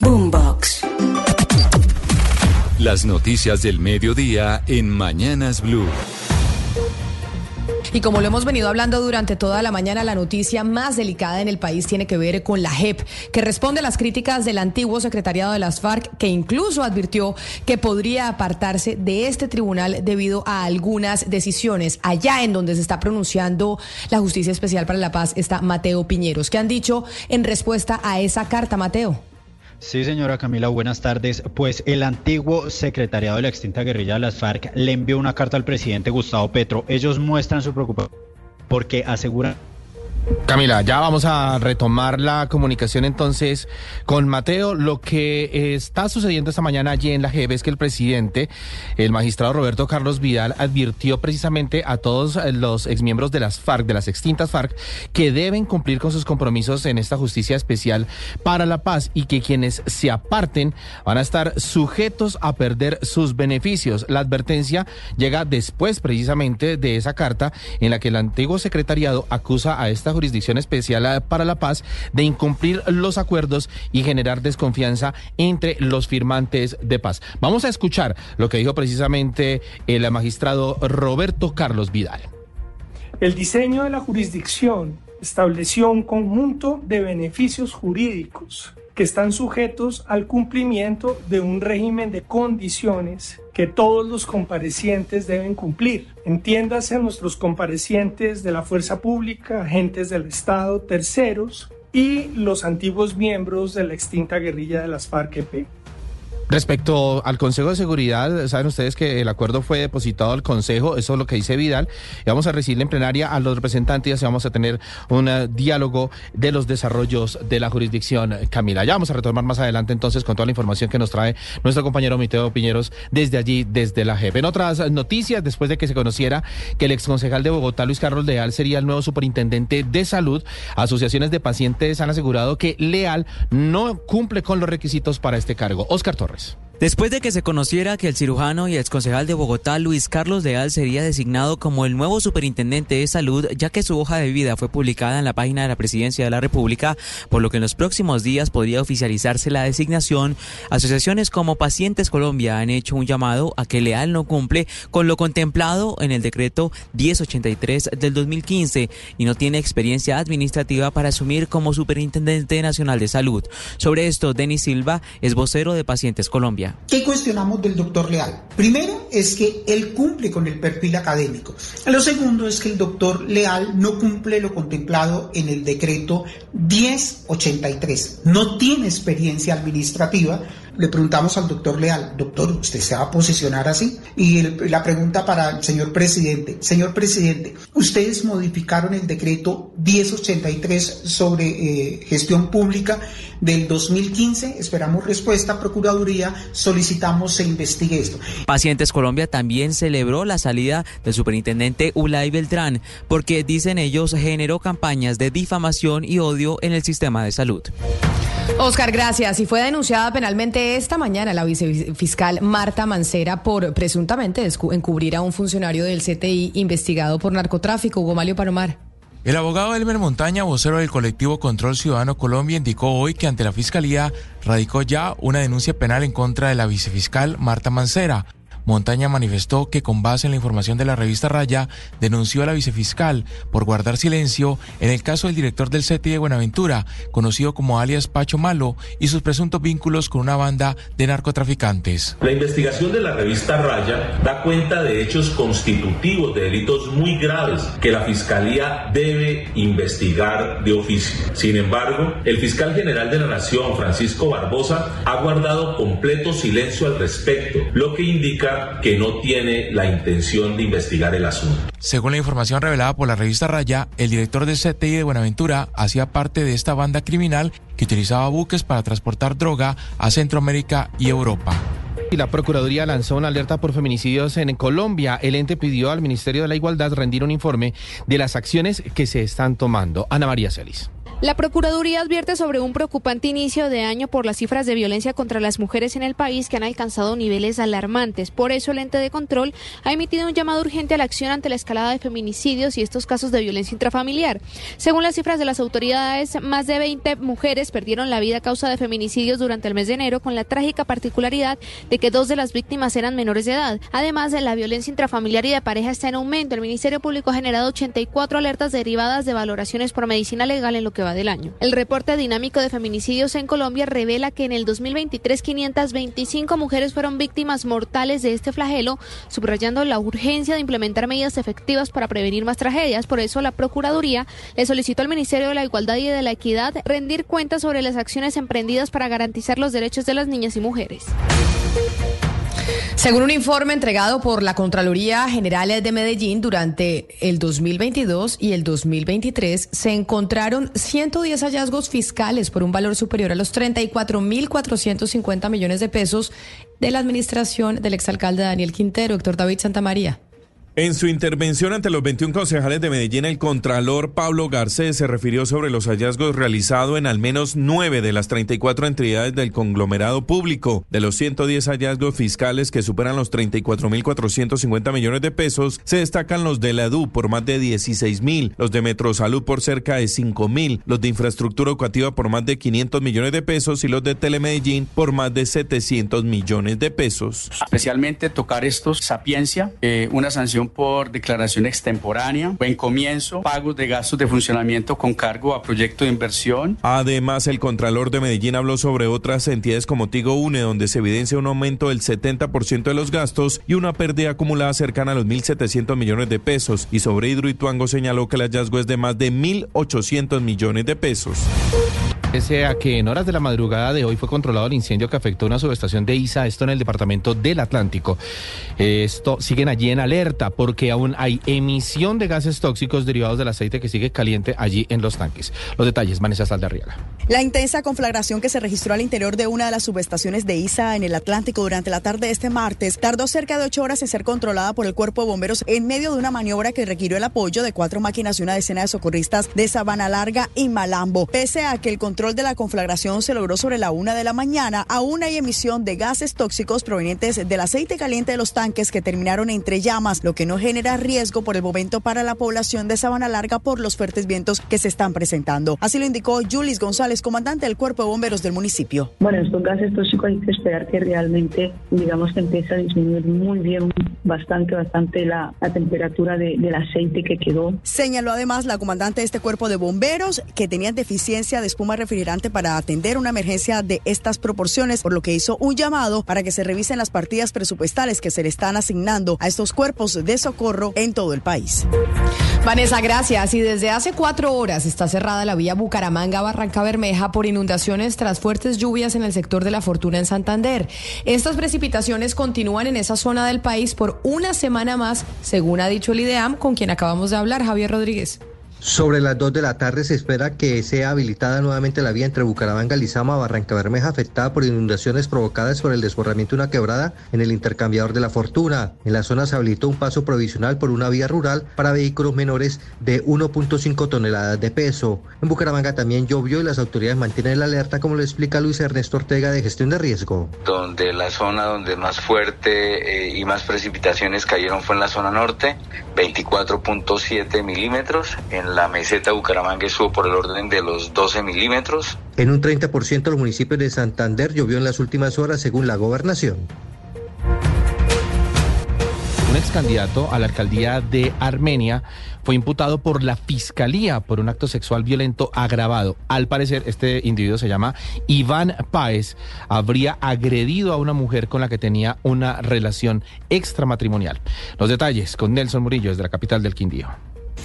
Boombox. Las noticias del mediodía en Mañanas Blue. Y como lo hemos venido hablando durante toda la mañana, la noticia más delicada en el país tiene que ver con la JEP, que responde a las críticas del antiguo secretariado de las FARC, que incluso advirtió que podría apartarse de este tribunal debido a algunas decisiones. Allá en donde se está pronunciando la Justicia Especial para la Paz está Mateo Piñeros. ¿Qué han dicho en respuesta a esa carta, Mateo? Sí, señora Camila, buenas tardes. Pues el antiguo secretariado de la extinta guerrilla de las FARC le envió una carta al presidente Gustavo Petro. Ellos muestran su preocupación porque aseguran Camila, ya vamos a retomar la comunicación entonces con Mateo. Lo que está sucediendo esta mañana allí en la JEP es que el presidente, el magistrado Roberto Carlos Vidal, advirtió precisamente a todos los exmiembros de las FARC, de las extintas FARC, que deben cumplir con sus compromisos en esta justicia especial para la paz y que quienes se aparten van a estar sujetos a perder sus beneficios. La advertencia llega después precisamente de esa carta en la que el antiguo secretariado acusa a esta Jurisdicción Especial para la Paz de incumplir los acuerdos y generar desconfianza entre los firmantes de paz. Vamos a escuchar lo que dijo precisamente el magistrado Roberto Carlos Vidal. El diseño de la jurisdicción estableció un conjunto de beneficios jurídicos que están sujetos al cumplimiento de un régimen de condiciones que todos los comparecientes deben cumplir. Entiéndase nuestros comparecientes de la fuerza pública, agentes del Estado, terceros y los antiguos miembros de la extinta guerrilla de las FARC-EP. Respecto al Consejo de Seguridad, saben ustedes que el acuerdo fue depositado al Consejo, eso es lo que dice Vidal, y vamos a recibir en plenaria a los representantes y vamos a tener un eh, diálogo de los desarrollos de la jurisdicción, Camila. Ya vamos a retomar más adelante entonces con toda la información que nos trae nuestro compañero Miteo Piñeros desde allí, desde la JEP. En otras noticias, después de que se conociera que el exconcejal de Bogotá, Luis Carlos Leal, sería el nuevo superintendente de salud, asociaciones de pacientes han asegurado que Leal no cumple con los requisitos para este cargo. Oscar Torres. choice. Después de que se conociera que el cirujano y exconcejal de Bogotá, Luis Carlos Leal, sería designado como el nuevo superintendente de salud, ya que su hoja de vida fue publicada en la página de la Presidencia de la República, por lo que en los próximos días podría oficializarse la designación, asociaciones como Pacientes Colombia han hecho un llamado a que Leal no cumple con lo contemplado en el decreto 1083 del 2015 y no tiene experiencia administrativa para asumir como superintendente nacional de salud. Sobre esto, Denis Silva es vocero de Pacientes Colombia. ¿Qué cuestionamos del doctor Leal? Primero es que él cumple con el perfil académico. Lo segundo es que el doctor Leal no cumple lo contemplado en el decreto 1083. No tiene experiencia administrativa le preguntamos al doctor Leal, doctor, ¿usted se va a posicionar así? Y la pregunta para el señor presidente, señor presidente, ustedes modificaron el decreto 1083 sobre eh, gestión pública del 2015, esperamos respuesta, Procuraduría, solicitamos se investigue esto. Pacientes Colombia también celebró la salida del superintendente Ulay Beltrán, porque dicen ellos generó campañas de difamación y odio en el sistema de salud. Oscar, gracias. Y fue denunciada penalmente esta mañana la vicefiscal Marta Mancera por presuntamente encubrir a un funcionario del CTI investigado por narcotráfico. Hugo Malio Palomar. El abogado Elmer Montaña, vocero del colectivo Control Ciudadano Colombia, indicó hoy que ante la Fiscalía radicó ya una denuncia penal en contra de la vicefiscal Marta Mancera Montaña manifestó que con base en la información de la revista Raya denunció a la vicefiscal por guardar silencio en el caso del director del CETI de Buenaventura, conocido como alias Pacho Malo, y sus presuntos vínculos con una banda de narcotraficantes. La investigación de la revista Raya da cuenta de hechos constitutivos de delitos muy graves que la Fiscalía debe investigar de oficio. Sin embargo, el fiscal general de la Nación, Francisco Barbosa, ha guardado completo silencio al respecto, lo que indica que no tiene la intención de investigar el asunto. Según la información revelada por la revista Raya, el director del CTI de Buenaventura hacía parte de esta banda criminal que utilizaba buques para transportar droga a Centroamérica y Europa. Y la Procuraduría lanzó una alerta por feminicidios en Colombia. El ente pidió al Ministerio de la Igualdad rendir un informe de las acciones que se están tomando. Ana María Celis. La Procuraduría advierte sobre un preocupante inicio de año por las cifras de violencia contra las mujeres en el país que han alcanzado niveles alarmantes. Por eso el ente de control ha emitido un llamado urgente a la acción ante la escalada de feminicidios y estos casos de violencia intrafamiliar. Según las cifras de las autoridades, más de 20 mujeres perdieron la vida a causa de feminicidios durante el mes de enero, con la trágica particularidad de que dos de las víctimas eran menores de edad. Además, la violencia intrafamiliar y de pareja está en aumento. El Ministerio Público ha generado 84 alertas derivadas de valoraciones por medicina legal en lo que va del año. El reporte dinámico de feminicidios en Colombia revela que en el 2023 525 mujeres fueron víctimas mortales de este flagelo, subrayando la urgencia de implementar medidas efectivas para prevenir más tragedias. Por eso la Procuraduría le solicitó al Ministerio de la Igualdad y de la Equidad rendir cuentas sobre las acciones emprendidas para garantizar los derechos de las niñas y mujeres. Según un informe entregado por la Contraloría General de Medellín durante el 2022 y el 2023, se encontraron 110 hallazgos fiscales por un valor superior a los 34.450 millones de pesos de la administración del exalcalde Daniel Quintero, Héctor David Santamaría. En su intervención ante los 21 concejales de Medellín, el contralor Pablo Garcés se refirió sobre los hallazgos realizados en al menos nueve de las 34 entidades del conglomerado público. De los 110 hallazgos fiscales que superan los 34.450 millones de pesos, se destacan los de la EDU por más de 16.000, los de Metrosalud por cerca de 5.000, los de infraestructura educativa por más de 500 millones de pesos y los de Telemedellín por más de 700 millones de pesos. Especialmente tocar estos, sapiencia, eh, una sanción por declaración extemporánea, buen comienzo, pagos de gastos de funcionamiento con cargo a proyecto de inversión. Además, el Contralor de Medellín habló sobre otras entidades como Tigo Une, donde se evidencia un aumento del 70% de los gastos y una pérdida acumulada cercana a los 1.700 millones de pesos. Y sobre Hidroituango señaló que el hallazgo es de más de 1.800 millones de pesos. Pese a que en horas de la madrugada de hoy fue controlado el incendio que afectó una subestación de ISA, esto en el departamento del Atlántico. Esto siguen allí en alerta porque aún hay emisión de gases tóxicos derivados del aceite que sigue caliente allí en los tanques. Los detalles, Vanessa Saldarriaga. La intensa conflagración que se registró al interior de una de las subestaciones de ISA en el Atlántico durante la tarde de este martes tardó cerca de ocho horas en ser controlada por el cuerpo de bomberos en medio de una maniobra que requirió el apoyo de cuatro máquinas y una decena de socorristas de Sabana Larga y Malambo. Pese a que el control de la conflagración se logró sobre la una de la mañana, aún hay emisión de gases tóxicos provenientes del aceite caliente de los tanques que terminaron entre llamas, lo que no genera riesgo por el momento para la población de Sabana Larga por los fuertes vientos que se están presentando. Así lo indicó Julis González, comandante del Cuerpo de Bomberos del municipio. Bueno, estos gases tóxicos hay que esperar que realmente, digamos que empiece a disminuir muy bien, bastante, bastante la, la temperatura de, del aceite que quedó. Señaló además la comandante de este Cuerpo de Bomberos que tenían deficiencia de espuma refrigerante para atender una emergencia de estas proporciones, por lo que hizo un llamado para que se revisen las partidas presupuestales que se le están asignando a estos cuerpos de socorro en todo el país. Vanessa, gracias. Y desde hace cuatro horas está cerrada la vía Bucaramanga-Barranca Bermeja por inundaciones tras fuertes lluvias en el sector de la Fortuna en Santander. Estas precipitaciones continúan en esa zona del país por una semana más, según ha dicho el IDEAM, con quien acabamos de hablar, Javier Rodríguez. Sobre las 2 de la tarde se espera que sea habilitada nuevamente la vía entre Bucaramanga, Lizama, Barranca Bermeja, afectada por inundaciones provocadas por el desbordamiento de una quebrada en el intercambiador de la Fortuna. En la zona se habilitó un paso provisional por una vía rural para vehículos menores de 1.5 toneladas de peso. En Bucaramanga también llovió y las autoridades mantienen la alerta, como lo explica Luis Ernesto Ortega de Gestión de Riesgo. Donde la zona donde más fuerte eh, y más precipitaciones cayeron fue en la zona norte, 24.7 milímetros. En la meseta Bucaramanga estuvo por el orden de los 12 milímetros. En un 30% de los municipios de Santander llovió en las últimas horas, según la gobernación. Un ex candidato a la alcaldía de Armenia fue imputado por la fiscalía por un acto sexual violento agravado. Al parecer, este individuo se llama Iván Páez. Habría agredido a una mujer con la que tenía una relación extramatrimonial. Los detalles con Nelson Murillo desde la capital del Quindío.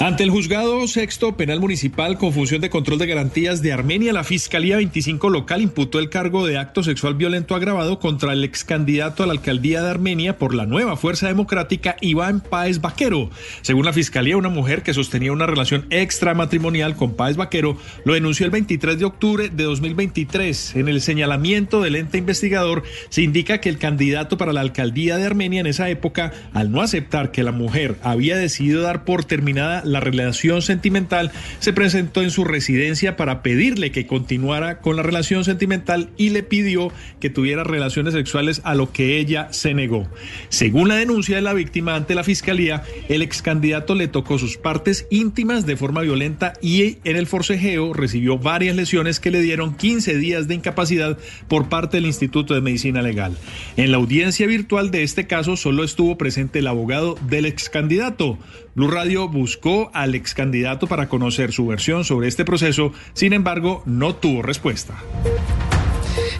Ante el juzgado sexto penal municipal con función de control de garantías de Armenia, la Fiscalía 25 local imputó el cargo de acto sexual violento agravado contra el ex candidato a la alcaldía de Armenia por la nueva Fuerza Democrática, Iván Páez Vaquero. Según la Fiscalía, una mujer que sostenía una relación extramatrimonial con Páez Vaquero lo denunció el 23 de octubre de 2023. En el señalamiento del ente investigador se indica que el candidato para la alcaldía de Armenia en esa época, al no aceptar que la mujer había decidido dar por terminada la relación sentimental, se presentó en su residencia para pedirle que continuara con la relación sentimental y le pidió que tuviera relaciones sexuales a lo que ella se negó. Según la denuncia de la víctima ante la fiscalía, el ex candidato le tocó sus partes íntimas de forma violenta y en el forcejeo recibió varias lesiones que le dieron 15 días de incapacidad por parte del Instituto de Medicina Legal. En la audiencia virtual de este caso solo estuvo presente el abogado del ex candidato. Blue Radio buscó al ex candidato para conocer su versión sobre este proceso, sin embargo, no tuvo respuesta.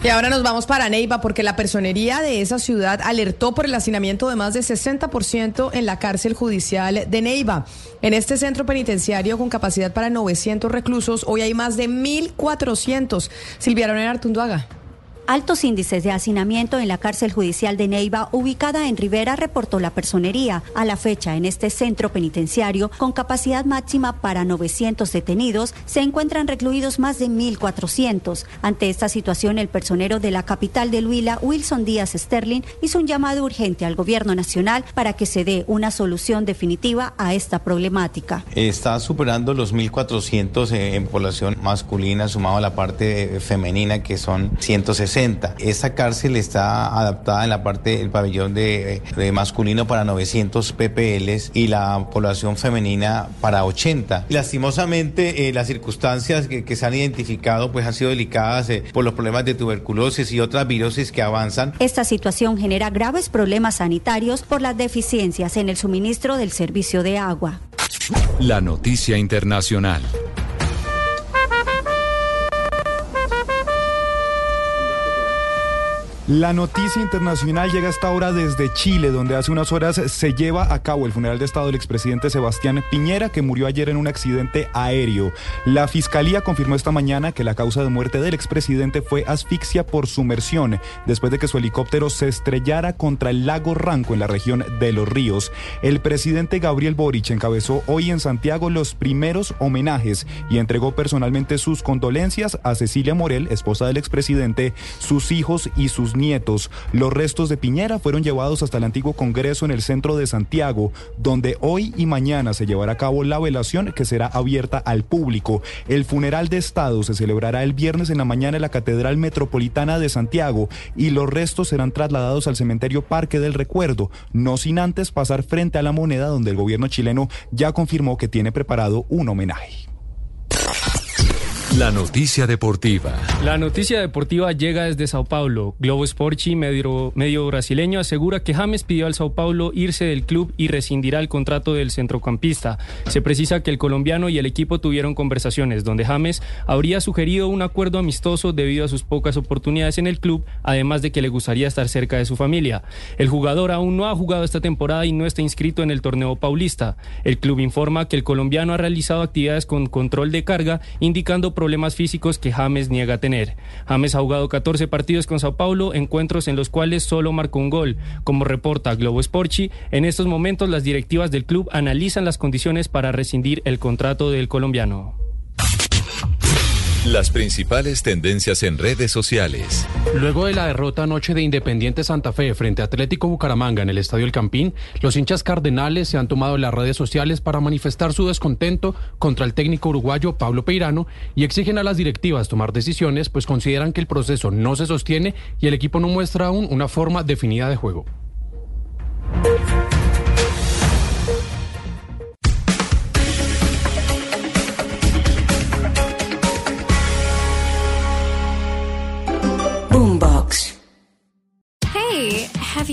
Y ahora nos vamos para Neiva porque la personería de esa ciudad alertó por el hacinamiento de más de 60% en la cárcel judicial de Neiva. En este centro penitenciario con capacidad para 900 reclusos, hoy hay más de 1.400. Silvia Ronel Artunduaga. Altos índices de hacinamiento en la cárcel judicial de Neiva, ubicada en Rivera, reportó la personería. A la fecha, en este centro penitenciario, con capacidad máxima para 900 detenidos, se encuentran recluidos más de 1.400. Ante esta situación, el personero de la capital de Huila, Wilson Díaz Sterling, hizo un llamado urgente al gobierno nacional para que se dé una solución definitiva a esta problemática. Está superando los 1.400 en población masculina, sumado a la parte femenina, que son 160. Esta cárcel está adaptada en la parte del pabellón de, masculino para 900 PPLs y la población femenina para 80. Lastimosamente, eh, las circunstancias que, se han identificado pues han sido delicadas eh, por los problemas de tuberculosis y otras virosis que avanzan. Esta situación genera graves problemas sanitarios por las deficiencias en el suministro del servicio de agua. La noticia internacional. La noticia internacional llega hasta ahora desde Chile, donde hace unas horas se lleva a cabo el funeral de Estado del expresidente Sebastián Piñera, que murió ayer en un accidente aéreo. La fiscalía confirmó esta mañana que la causa de muerte del expresidente fue asfixia por sumersión, después de que su helicóptero se estrellara contra el lago Ranco en la región de Los Ríos. El presidente Gabriel Boric encabezó hoy en Santiago los primeros homenajes y entregó personalmente sus condolencias a Cecilia Morel, esposa del expresidente, sus hijos y sus nietos. Los restos de Piñera fueron llevados hasta el antiguo Congreso en el centro de Santiago, donde hoy y mañana se llevará a cabo la velación que será abierta al público. El funeral de Estado se celebrará el viernes en la mañana en la Catedral Metropolitana de Santiago y los restos serán trasladados al cementerio Parque del Recuerdo, no sin antes pasar frente a la moneda donde el gobierno chileno ya confirmó que tiene preparado un homenaje. La noticia deportiva. La noticia deportiva llega desde Sao Paulo. Globo Sporchi, medio, medio, brasileño, asegura que James pidió al Sao Paulo irse del club y rescindirá el contrato del centrocampista. Se precisa que el colombiano y el equipo tuvieron conversaciones donde James habría sugerido un acuerdo amistoso debido a sus pocas oportunidades en el club, además de que le gustaría estar cerca de su familia. El jugador aún no ha jugado esta temporada y no está inscrito en el torneo paulista. El club informa que el colombiano ha realizado actividades con control de carga, indicando problemas físicos que James niega tener. James ha jugado 14 partidos con Sao Paulo, encuentros en los cuales solo marcó un gol. Como reporta Globo Sporchi, en estos momentos las directivas del club analizan las condiciones para rescindir el contrato del colombiano. Las principales tendencias en redes sociales. Luego de la derrota anoche de Independiente Santa Fe frente a Atlético Bucaramanga en el Estadio El Campín, los hinchas cardenales se han tomado las redes sociales para manifestar su descontento contra el técnico uruguayo Pablo Peirano y exigen a las directivas tomar decisiones, pues consideran que el proceso no se sostiene y el equipo no muestra aún una forma definida de juego.